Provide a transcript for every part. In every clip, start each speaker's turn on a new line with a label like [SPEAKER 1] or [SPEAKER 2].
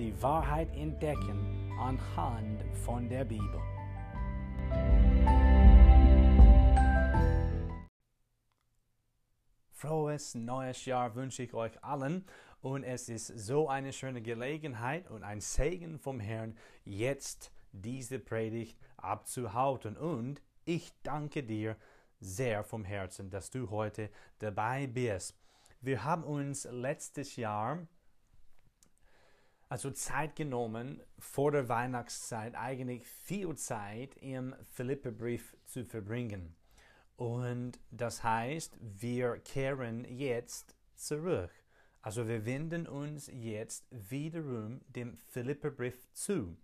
[SPEAKER 1] die Wahrheit entdecken anhand von der Bibel. Frohes neues Jahr wünsche ich euch allen und es ist so eine schöne Gelegenheit und ein Segen vom Herrn, jetzt diese Predigt abzuhalten. Und ich danke dir sehr vom Herzen, dass du heute dabei bist. Wir haben uns letztes Jahr also Zeit genommen, vor der Weihnachtszeit eigentlich viel Zeit im Philipperbrief zu verbringen. Und das heißt, wir kehren jetzt zurück. Also wir wenden uns jetzt wiederum dem Philipperbrief zu,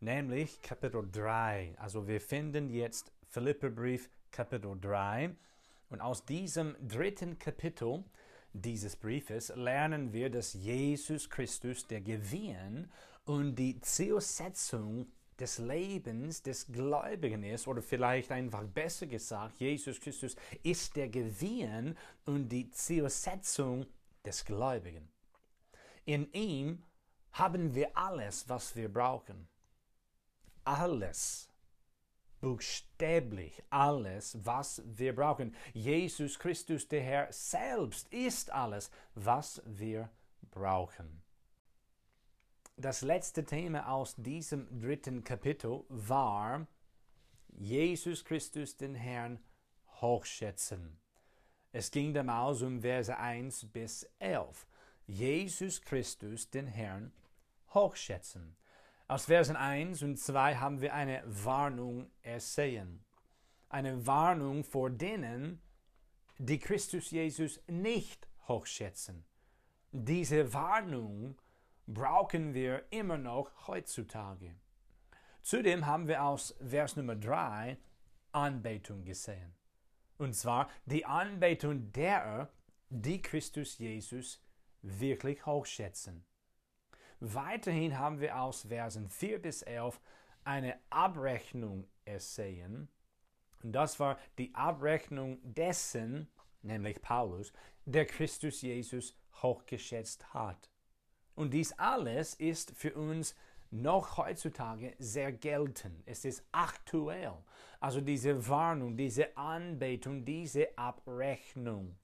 [SPEAKER 1] nämlich Kapitel 3. Also wir finden jetzt Philipperbrief Kapitel 3. Und aus diesem dritten Kapitel dieses Briefes lernen wir, dass Jesus Christus der Gewinn und die Zielsetzung des Lebens des Gläubigen ist, oder vielleicht einfach besser gesagt, Jesus Christus ist der Gewinn und die Zielsetzung des Gläubigen. In ihm haben wir alles, was wir brauchen. Alles buchstäblich alles, was wir brauchen. Jesus Christus, der Herr selbst, ist alles, was wir brauchen. Das letzte Thema aus diesem dritten Kapitel war Jesus Christus, den Herrn, hochschätzen. Es ging damals um Verse 1 bis 11. Jesus Christus, den Herrn, hochschätzen. Aus Versen 1 und 2 haben wir eine Warnung ersehen. Eine Warnung vor denen, die Christus Jesus nicht hochschätzen. Diese Warnung brauchen wir immer noch heutzutage. Zudem haben wir aus Vers Nummer 3 Anbetung gesehen. Und zwar die Anbetung derer, die Christus Jesus wirklich hochschätzen. Weiterhin haben wir aus Versen 4 bis 11 eine Abrechnung ersehen. Und das war die Abrechnung dessen, nämlich Paulus, der Christus Jesus hochgeschätzt hat. Und dies alles ist für uns noch heutzutage sehr geltend. Es ist aktuell. Also diese Warnung, diese Anbetung, diese Abrechnung.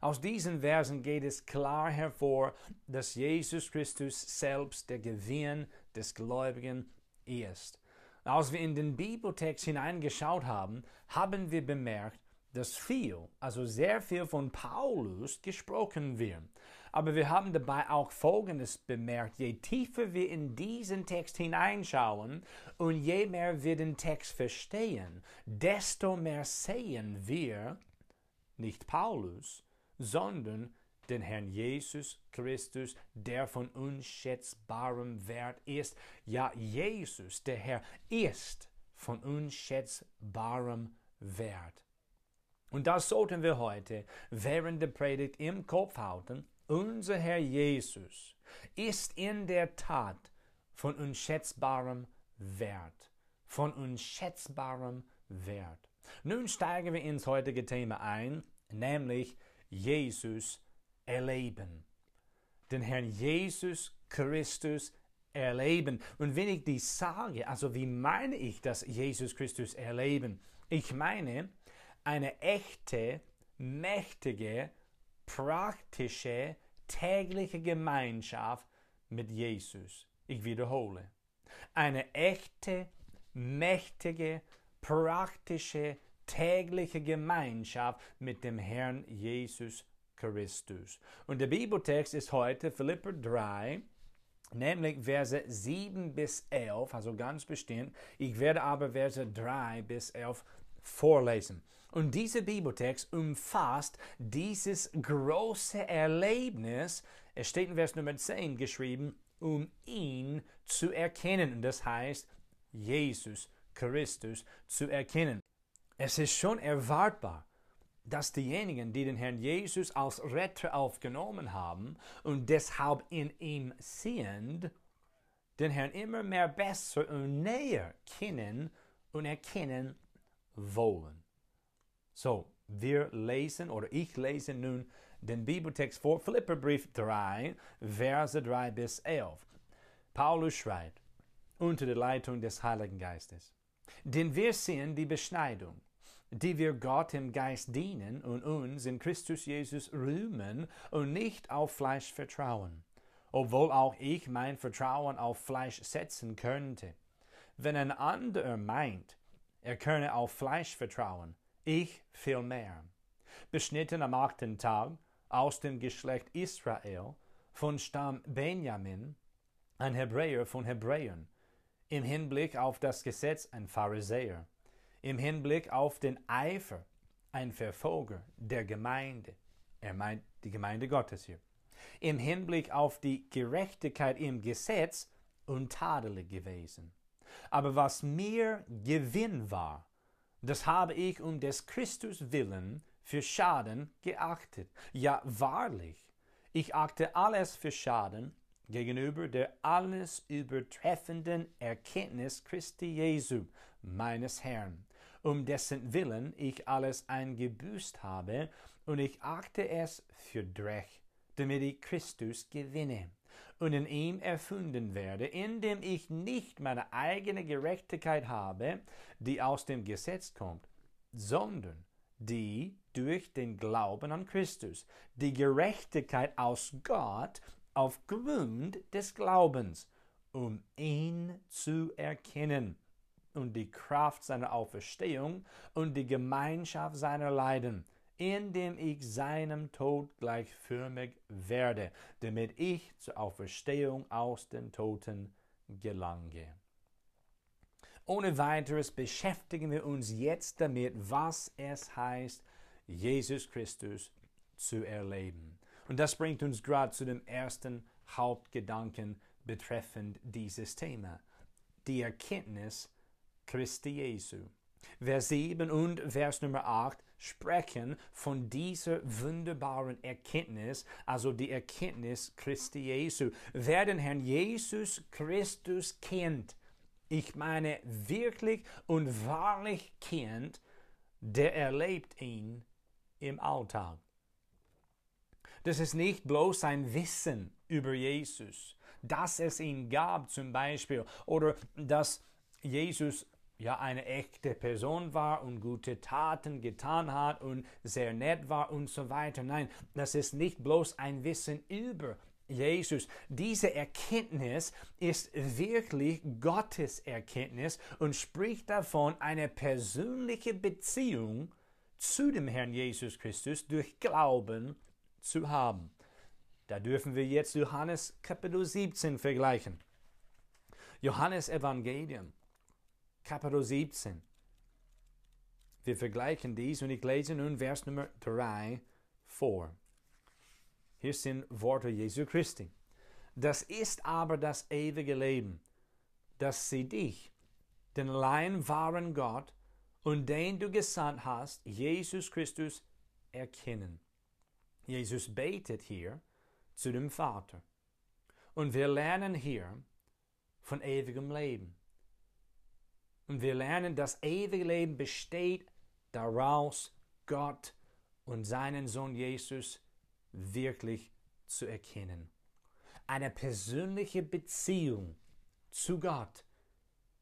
[SPEAKER 1] Aus diesen Versen geht es klar hervor, dass Jesus Christus selbst der Gewinn des Gläubigen ist. Als wir in den Bibeltext hineingeschaut haben, haben wir bemerkt, dass viel, also sehr viel von Paulus gesprochen wird. Aber wir haben dabei auch Folgendes bemerkt. Je tiefer wir in diesen Text hineinschauen und je mehr wir den Text verstehen, desto mehr sehen wir nicht Paulus, sondern den Herrn Jesus Christus, der von unschätzbarem Wert ist. Ja, Jesus, der Herr, ist von unschätzbarem Wert. Und das sollten wir heute während der Predigt im Kopf halten. Unser Herr Jesus ist in der Tat von unschätzbarem Wert. Von unschätzbarem Wert. Nun steigen wir ins heutige Thema ein, nämlich Jesus erleben. Den Herrn Jesus Christus erleben. Und wenn ich dies sage, also wie meine ich das Jesus Christus erleben? Ich meine eine echte, mächtige, praktische, tägliche Gemeinschaft mit Jesus. Ich wiederhole. Eine echte, mächtige, praktische, tägliche Gemeinschaft mit dem Herrn Jesus Christus. Und der Bibeltext ist heute Philipper 3, nämlich Verse 7 bis 11, also ganz bestimmt. Ich werde aber Verse 3 bis 11 vorlesen. Und dieser Bibeltext umfasst dieses große Erlebnis, es steht in Vers Nummer 10 geschrieben, um ihn zu erkennen. Und das heißt, Jesus Christus zu erkennen. Es ist schon erwartbar, dass diejenigen, die den Herrn Jesus als Retter aufgenommen haben und deshalb in ihm sind, den Herrn immer mehr besser und näher kennen und erkennen wollen. So, wir lesen oder ich lese nun den Bibeltext vor Philipperbrief 3, Verse 3 bis 11. Paulus schreibt, unter der Leitung des Heiligen Geistes. Denn wir sehen die Beschneidung, die wir Gott im Geist dienen und uns in Christus Jesus rühmen und nicht auf Fleisch vertrauen, obwohl auch ich mein Vertrauen auf Fleisch setzen könnte. Wenn ein anderer meint, er könne auf Fleisch vertrauen, ich viel mehr. Beschnitten am achten Tag aus dem Geschlecht Israel, von Stamm Benjamin, ein Hebräer von Hebräern, im Hinblick auf das Gesetz ein Pharisäer, im Hinblick auf den Eifer ein Verfolger der Gemeinde. Er meint die Gemeinde Gottes hier. Im Hinblick auf die Gerechtigkeit im Gesetz untadelig gewesen. Aber was mir Gewinn war, das habe ich um des Christus willen für Schaden geachtet. Ja, wahrlich, ich achte alles für Schaden gegenüber der alles übertreffenden Erkenntnis Christi Jesu, meines Herrn, um dessen Willen ich alles eingebüßt habe, und ich achte es für Dreck, damit ich Christus gewinne und in ihm erfunden werde, indem ich nicht meine eigene Gerechtigkeit habe, die aus dem Gesetz kommt, sondern die durch den Glauben an Christus, die Gerechtigkeit aus Gott, aufgrund des Glaubens, um ihn zu erkennen und die Kraft seiner Auferstehung und die Gemeinschaft seiner Leiden, indem ich seinem Tod gleichförmig werde, damit ich zur Auferstehung aus den Toten gelange. Ohne weiteres beschäftigen wir uns jetzt damit, was es heißt, Jesus Christus zu erleben. Und das bringt uns gerade zu dem ersten Hauptgedanken betreffend dieses Thema. Die Erkenntnis Christi Jesu. Vers 7 und Vers Nummer 8 sprechen von dieser wunderbaren Erkenntnis, also die Erkenntnis Christi Jesu. Wer den Herrn Jesus Christus kennt, ich meine wirklich und wahrlich kennt, der erlebt ihn im Alltag. Das ist nicht bloß ein Wissen über Jesus, dass es ihn gab zum Beispiel oder dass Jesus ja eine echte Person war und gute Taten getan hat und sehr nett war und so weiter. Nein, das ist nicht bloß ein Wissen über Jesus. Diese Erkenntnis ist wirklich Gottes Erkenntnis und spricht davon, eine persönliche Beziehung zu dem Herrn Jesus Christus durch Glauben zu haben. Da dürfen wir jetzt Johannes Kapitel 17 vergleichen. Johannes Evangelium, Kapitel 17. Wir vergleichen dies und ich lese nun Vers Nummer 3 vor. Hier sind Worte Jesu Christi. Das ist aber das ewige Leben, dass sie dich, den allein wahren Gott und den du gesandt hast, Jesus Christus, erkennen Jesus betet hier zu dem Vater. Und wir lernen hier von ewigem Leben. Und wir lernen, das ewige Leben besteht daraus, Gott und seinen Sohn Jesus wirklich zu erkennen. Eine persönliche Beziehung zu Gott,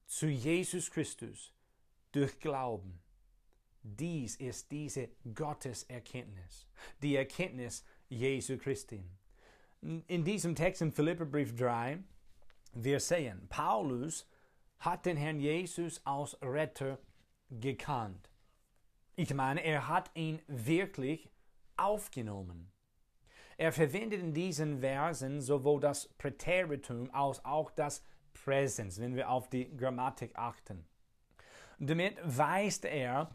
[SPEAKER 1] zu Jesus Christus durch Glauben. Dies ist diese Gotteserkenntnis, die Erkenntnis Jesu Christi. In diesem Text im Philipperbrief 3, wir sehen, Paulus hat den Herrn Jesus als Retter gekannt. Ich meine, er hat ihn wirklich aufgenommen. Er verwendet in diesen Versen sowohl das Präteritum als auch das Präsens, wenn wir auf die Grammatik achten. Damit weist er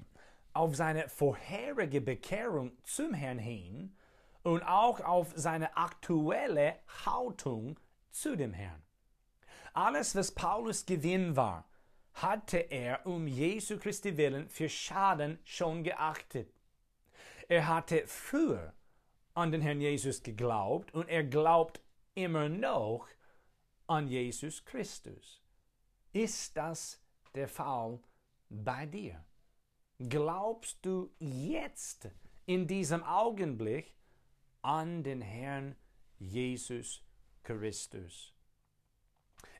[SPEAKER 1] auf seine vorherige Bekehrung zum Herrn hin und auch auf seine aktuelle Haltung zu dem Herrn. Alles, was Paulus Gewinn war, hatte er um Jesu Christi willen für Schaden schon geachtet. Er hatte früher an den Herrn Jesus geglaubt und er glaubt immer noch an Jesus Christus. Ist das der Fall bei dir? Glaubst du jetzt in diesem Augenblick an den Herrn Jesus Christus?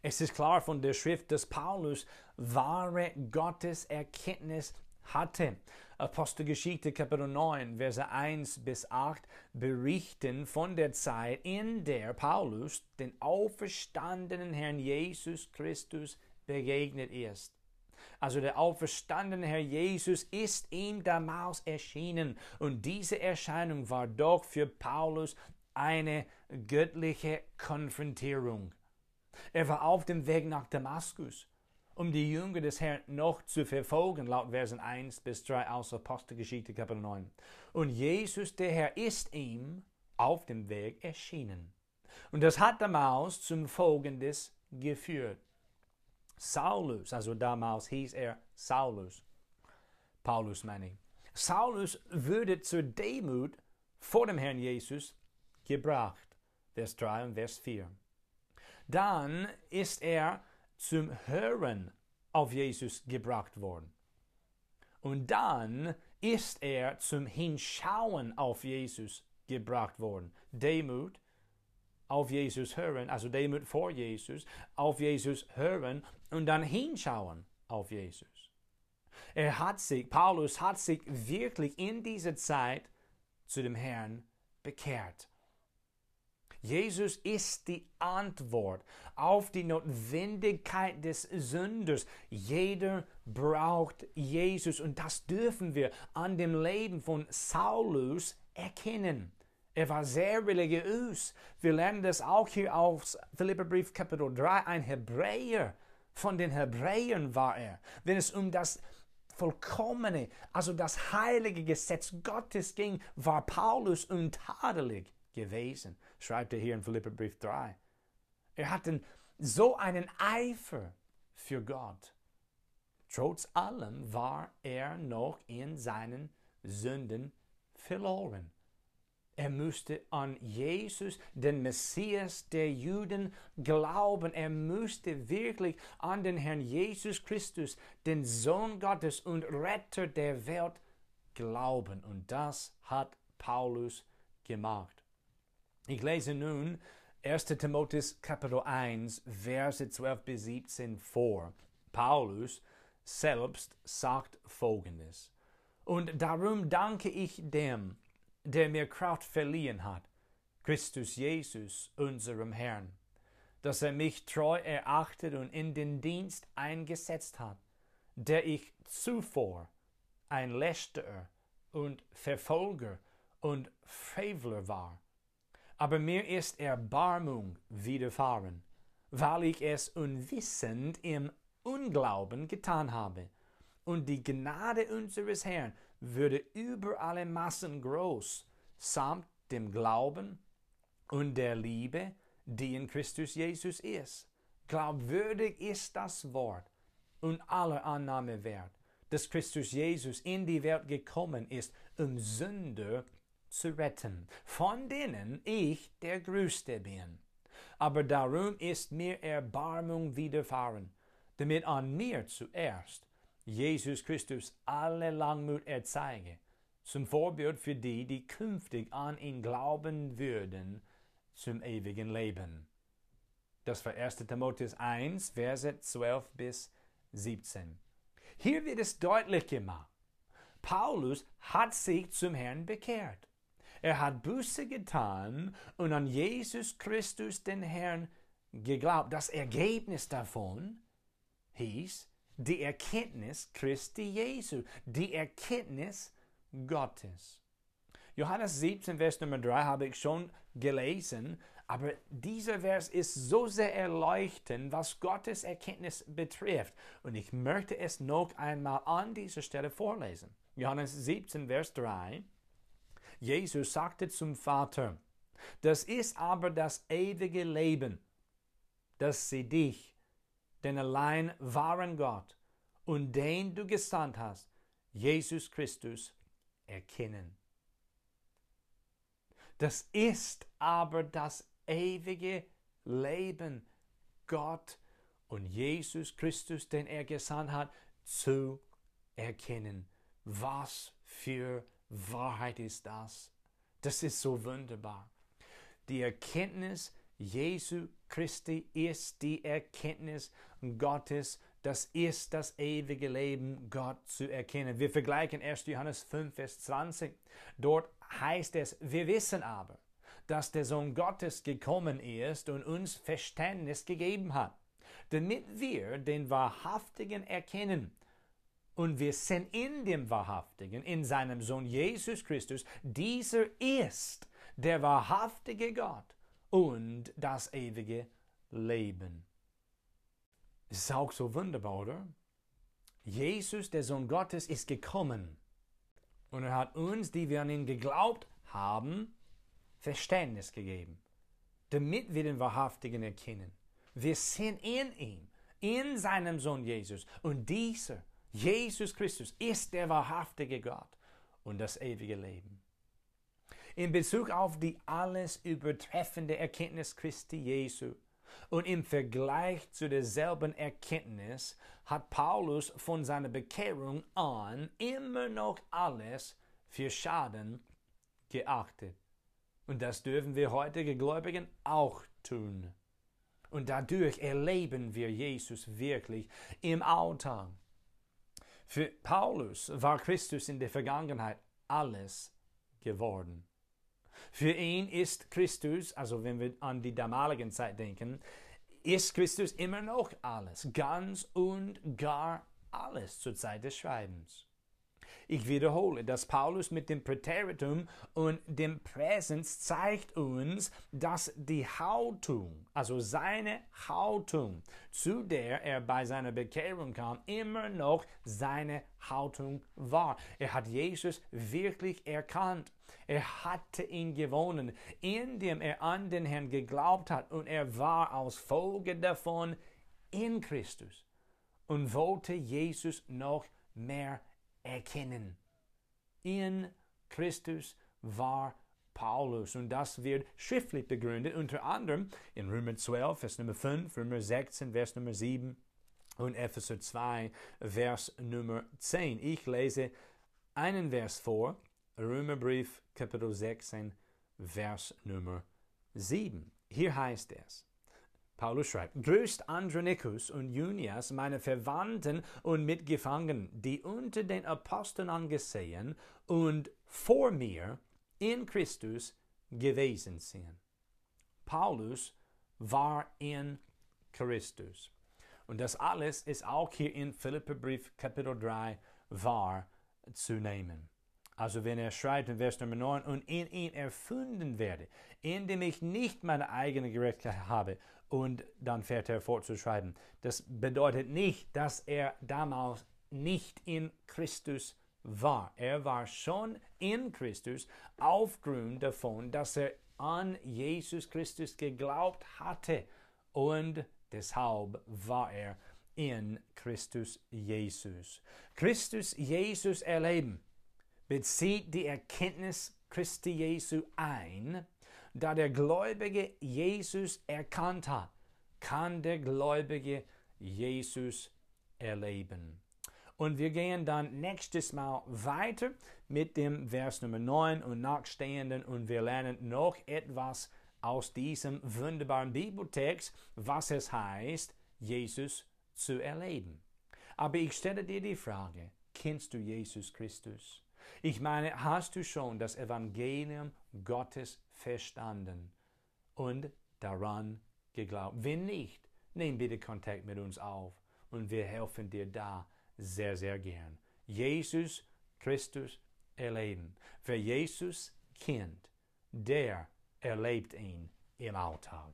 [SPEAKER 1] Es ist klar von der Schrift, dass Paulus wahre Gotteserkenntnis hatte. Apostelgeschichte Kapitel 9, Verse 1 bis 8 berichten von der Zeit, in der Paulus den auferstandenen Herrn Jesus Christus begegnet ist. Also der auferstandene Herr Jesus ist ihm damals erschienen und diese Erscheinung war doch für Paulus eine göttliche Konfrontierung. Er war auf dem Weg nach Damaskus, um die Jünger des Herrn noch zu verfolgen, laut Versen 1 bis 3 aus Apostelgeschichte Kapitel 9. Und Jesus, der Herr, ist ihm auf dem Weg erschienen. Und das hat damals zum Folgendes geführt. Saulus, also damals hieß er Saulus, Paulus meine ich. Saulus würde zur Demut vor dem Herrn Jesus gebracht. Vers 3 und Vers 4 dann ist er zum Hören auf Jesus gebracht worden. Und dann ist er zum Hinschauen auf Jesus gebracht worden. Demut auf Jesus hören, also Demut vor Jesus, auf Jesus hören und dann hinschauen auf Jesus. Er hat sich, Paulus hat sich wirklich in dieser Zeit zu dem Herrn bekehrt. Jesus ist die Antwort auf die Notwendigkeit des Sünders. Jeder braucht Jesus und das dürfen wir an dem Leben von Saulus erkennen. Er war sehr religiös. Wir lernen das auch hier aus Philipperbrief Kapitel 3. Ein Hebräer. Von den Hebräern war er. Wenn es um das vollkommene, also das heilige Gesetz Gottes ging, war Paulus untadelig gewesen, schreibt er hier in Philipperbrief 3. Er hatte so einen Eifer für Gott. Trotz allem war er noch in seinen Sünden verloren. Er musste an Jesus, den Messias der Juden, glauben. Er musste wirklich an den Herrn Jesus Christus, den Sohn Gottes und Retter der Welt, glauben. Und das hat Paulus gemacht. Ich lese nun 1. Timotheus Kapitel 1, Verse 12 bis 17 vor. Paulus selbst sagt folgendes. Und darum danke ich dem, der mir Kraft verliehen hat, Christus Jesus, unserem Herrn, dass er mich treu erachtet und in den Dienst eingesetzt hat, der ich zuvor ein Lästerer und Verfolger und Frevler war aber mir ist Erbarmung widerfahren, weil ich es unwissend im Unglauben getan habe. Und die Gnade unseres Herrn würde über alle Massen groß, samt dem Glauben und der Liebe, die in Christus Jesus ist. Glaubwürdig ist das Wort und aller Annahme wert, dass Christus Jesus in die Welt gekommen ist, um Sünder zu retten, von denen ich der Größte bin. Aber darum ist mir Erbarmung widerfahren, damit an mir zuerst Jesus Christus alle Langmut erzeige, zum Vorbild für die, die künftig an ihn glauben würden, zum ewigen Leben. Das war 1. Timotheus 1, Verse 12 bis 17. Hier wird es deutlich gemacht. Paulus hat sich zum Herrn bekehrt. Er hat Buße getan und an Jesus Christus, den Herrn, geglaubt. Das Ergebnis davon hieß die Erkenntnis Christi Jesu, die Erkenntnis Gottes. Johannes 17, Vers Nummer 3 habe ich schon gelesen, aber dieser Vers ist so sehr erleuchtend, was Gottes Erkenntnis betrifft. Und ich möchte es noch einmal an dieser Stelle vorlesen. Johannes 17, Vers 3. Jesus sagte zum Vater, das ist aber das ewige Leben, dass sie dich, den allein wahren Gott und den du gesandt hast, Jesus Christus, erkennen. Das ist aber das ewige Leben, Gott und Jesus Christus, den er gesandt hat, zu erkennen. Was für Wahrheit ist das? Das ist so wunderbar. Die Erkenntnis Jesu Christi ist die Erkenntnis Gottes. Das ist das ewige Leben, Gott zu erkennen. Wir vergleichen 1. Johannes 5, Vers 20. Dort heißt es, wir wissen aber, dass der Sohn Gottes gekommen ist und uns Verständnis gegeben hat, damit wir den Wahrhaftigen erkennen. Und wir sind in dem Wahrhaftigen, in seinem Sohn Jesus Christus. Dieser ist der wahrhaftige Gott und das ewige Leben. Das ist auch so wunderbar, oder? Jesus, der Sohn Gottes, ist gekommen und er hat uns, die wir an ihn geglaubt haben, Verständnis gegeben, damit wir den Wahrhaftigen erkennen. Wir sind in ihm, in seinem Sohn Jesus. Und dieser, Jesus Christus, ist der wahrhaftige Gott und das ewige Leben. In Bezug auf die alles übertreffende Erkenntnis Christi Jesu und im Vergleich zu derselben Erkenntnis hat Paulus von seiner Bekehrung an immer noch alles für Schaden geachtet. Und das dürfen wir heutige Gläubigen auch tun. Und dadurch erleben wir Jesus wirklich im Alltag. Für Paulus war Christus in der Vergangenheit alles geworden. Für ihn ist Christus, also wenn wir an die damalige Zeit denken, ist Christus immer noch alles, ganz und gar alles zur Zeit des Schreibens. Ich wiederhole, dass Paulus mit dem Präteritum und dem Präsens zeigt uns, dass die Haltung, also seine Haltung, zu der er bei seiner Bekehrung kam, immer noch seine Haltung war. Er hat Jesus wirklich erkannt. Er hatte ihn gewonnen, indem er an den Herrn geglaubt hat und er war als Folge davon in Christus und wollte Jesus noch mehr erkennen. In Christus war Paulus. Und das wird schriftlich begründet, unter anderem in Römer 12, Vers Nummer 5, Römer 16, Vers Nummer 7 und Epheser 2, Vers Nummer 10. Ich lese einen Vers vor, Römerbrief, Kapitel 16, Vers Nummer 7. Hier heißt es, Paulus schreibt, grüßt Andronicus und Junias, meine Verwandten und Mitgefangenen, die unter den Aposteln angesehen und vor mir in Christus gewesen sind. Paulus war in Christus. Und das alles ist auch hier in Philipperbrief Kapitel 3 wahr zu nehmen. Also wenn er schreibt in Vers Nummer 9, und in ihn erfunden werde, indem ich nicht meine eigene Gerechtigkeit habe und dann fährt er fort zu schreiben. Das bedeutet nicht, dass er damals nicht in Christus war. Er war schon in Christus aufgrund davon, dass er an Jesus Christus geglaubt hatte und deshalb war er in Christus Jesus. Christus Jesus erleben bezieht die Erkenntnis Christi Jesu ein da der Gläubige Jesus erkannt hat, kann der Gläubige Jesus erleben. Und wir gehen dann nächstes Mal weiter mit dem Vers Nummer 9 und nachstehenden und wir lernen noch etwas aus diesem wunderbaren Bibeltext, was es heißt, Jesus zu erleben. Aber ich stelle dir die Frage, kennst du Jesus Christus? Ich meine, hast du schon das Evangelium Gottes verstanden und daran geglaubt. Wenn nicht, nimm bitte Kontakt mit uns auf und wir helfen dir da sehr, sehr gern. Jesus Christus erleben. Wer Jesus kennt, der erlebt ihn im Alltag.